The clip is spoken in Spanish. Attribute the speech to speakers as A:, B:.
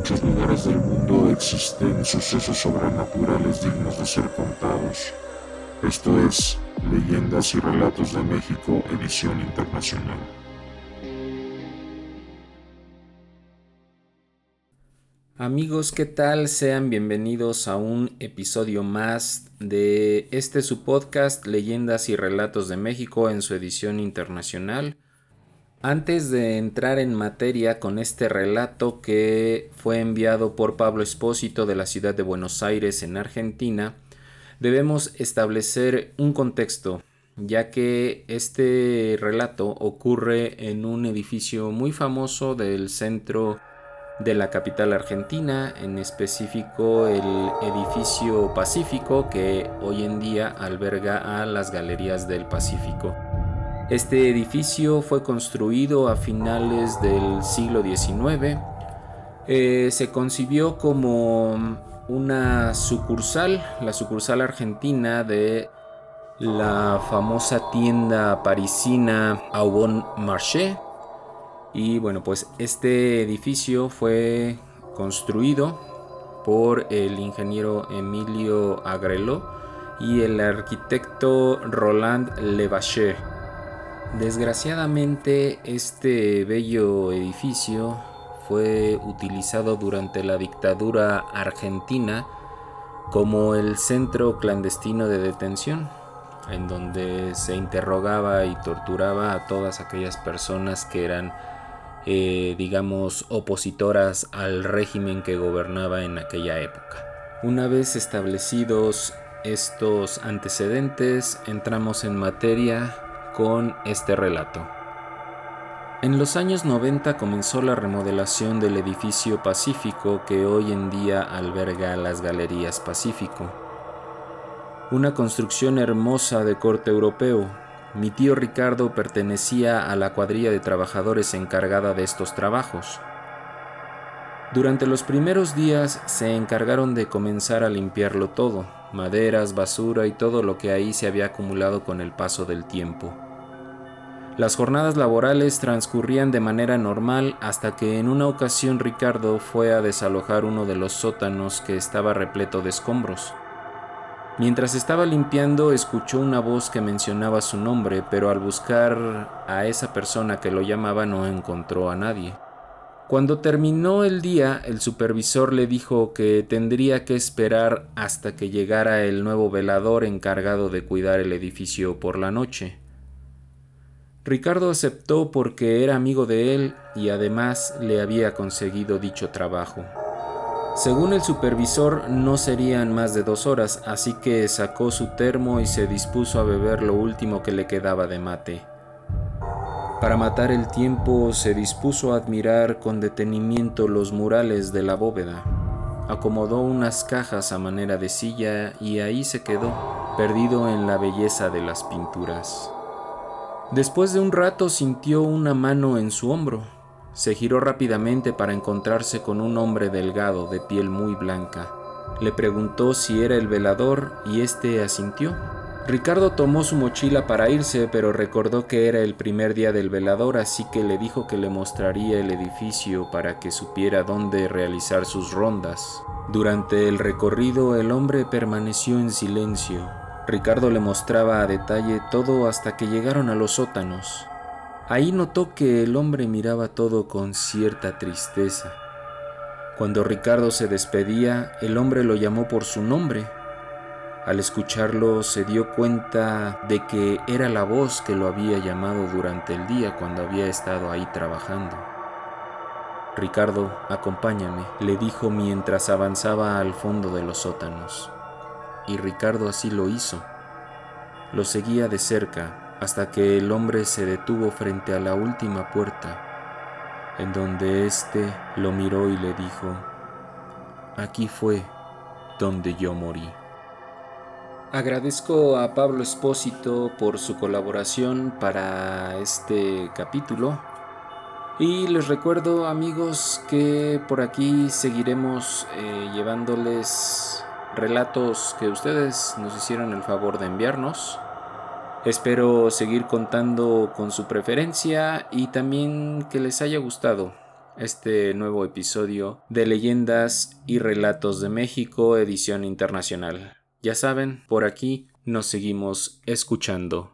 A: muchos lugares del mundo existen sucesos sobrenaturales dignos de ser contados. Esto es Leyendas y Relatos de México, edición internacional.
B: Amigos, ¿qué tal? Sean bienvenidos a un episodio más de este su podcast Leyendas y Relatos de México en su edición internacional. Antes de entrar en materia con este relato que fue enviado por Pablo Espósito de la ciudad de Buenos Aires en Argentina, debemos establecer un contexto, ya que este relato ocurre en un edificio muy famoso del centro de la capital argentina, en específico el edificio Pacífico que hoy en día alberga a las Galerías del Pacífico. Este edificio fue construido a finales del siglo XIX. Eh, se concibió como una sucursal, la sucursal argentina de la famosa tienda parisina Aubon Marché. Y bueno, pues este edificio fue construido por el ingeniero Emilio Agrelot y el arquitecto Roland Levaché. Desgraciadamente este bello edificio fue utilizado durante la dictadura argentina como el centro clandestino de detención, en donde se interrogaba y torturaba a todas aquellas personas que eran, eh, digamos, opositoras al régimen que gobernaba en aquella época. Una vez establecidos estos antecedentes, entramos en materia con este relato. En los años 90 comenzó la remodelación del edificio Pacífico que hoy en día alberga las Galerías Pacífico. Una construcción hermosa de corte europeo. Mi tío Ricardo pertenecía a la cuadrilla de trabajadores encargada de estos trabajos. Durante los primeros días se encargaron de comenzar a limpiarlo todo, maderas, basura y todo lo que ahí se había acumulado con el paso del tiempo. Las jornadas laborales transcurrían de manera normal hasta que en una ocasión Ricardo fue a desalojar uno de los sótanos que estaba repleto de escombros. Mientras estaba limpiando escuchó una voz que mencionaba su nombre, pero al buscar a esa persona que lo llamaba no encontró a nadie. Cuando terminó el día, el supervisor le dijo que tendría que esperar hasta que llegara el nuevo velador encargado de cuidar el edificio por la noche. Ricardo aceptó porque era amigo de él y además le había conseguido dicho trabajo. Según el supervisor no serían más de dos horas, así que sacó su termo y se dispuso a beber lo último que le quedaba de mate. Para matar el tiempo se dispuso a admirar con detenimiento los murales de la bóveda. Acomodó unas cajas a manera de silla y ahí se quedó, perdido en la belleza de las pinturas. Después de un rato sintió una mano en su hombro. Se giró rápidamente para encontrarse con un hombre delgado de piel muy blanca. Le preguntó si era el velador y éste asintió. Ricardo tomó su mochila para irse, pero recordó que era el primer día del velador, así que le dijo que le mostraría el edificio para que supiera dónde realizar sus rondas. Durante el recorrido el hombre permaneció en silencio. Ricardo le mostraba a detalle todo hasta que llegaron a los sótanos. Ahí notó que el hombre miraba todo con cierta tristeza. Cuando Ricardo se despedía, el hombre lo llamó por su nombre al escucharlo se dio cuenta de que era la voz que lo había llamado durante el día cuando había estado ahí trabajando. Ricardo, acompáñame, le dijo mientras avanzaba al fondo de los sótanos. Y Ricardo así lo hizo. Lo seguía de cerca hasta que el hombre se detuvo frente a la última puerta, en donde éste lo miró y le dijo, aquí fue donde yo morí. Agradezco a Pablo Espósito por su colaboración para este capítulo. Y les recuerdo amigos que por aquí seguiremos eh, llevándoles relatos que ustedes nos hicieron el favor de enviarnos. Espero seguir contando con su preferencia y también que les haya gustado. este nuevo episodio de Leyendas y Relatos de México, edición internacional. Ya saben, por aquí nos seguimos escuchando.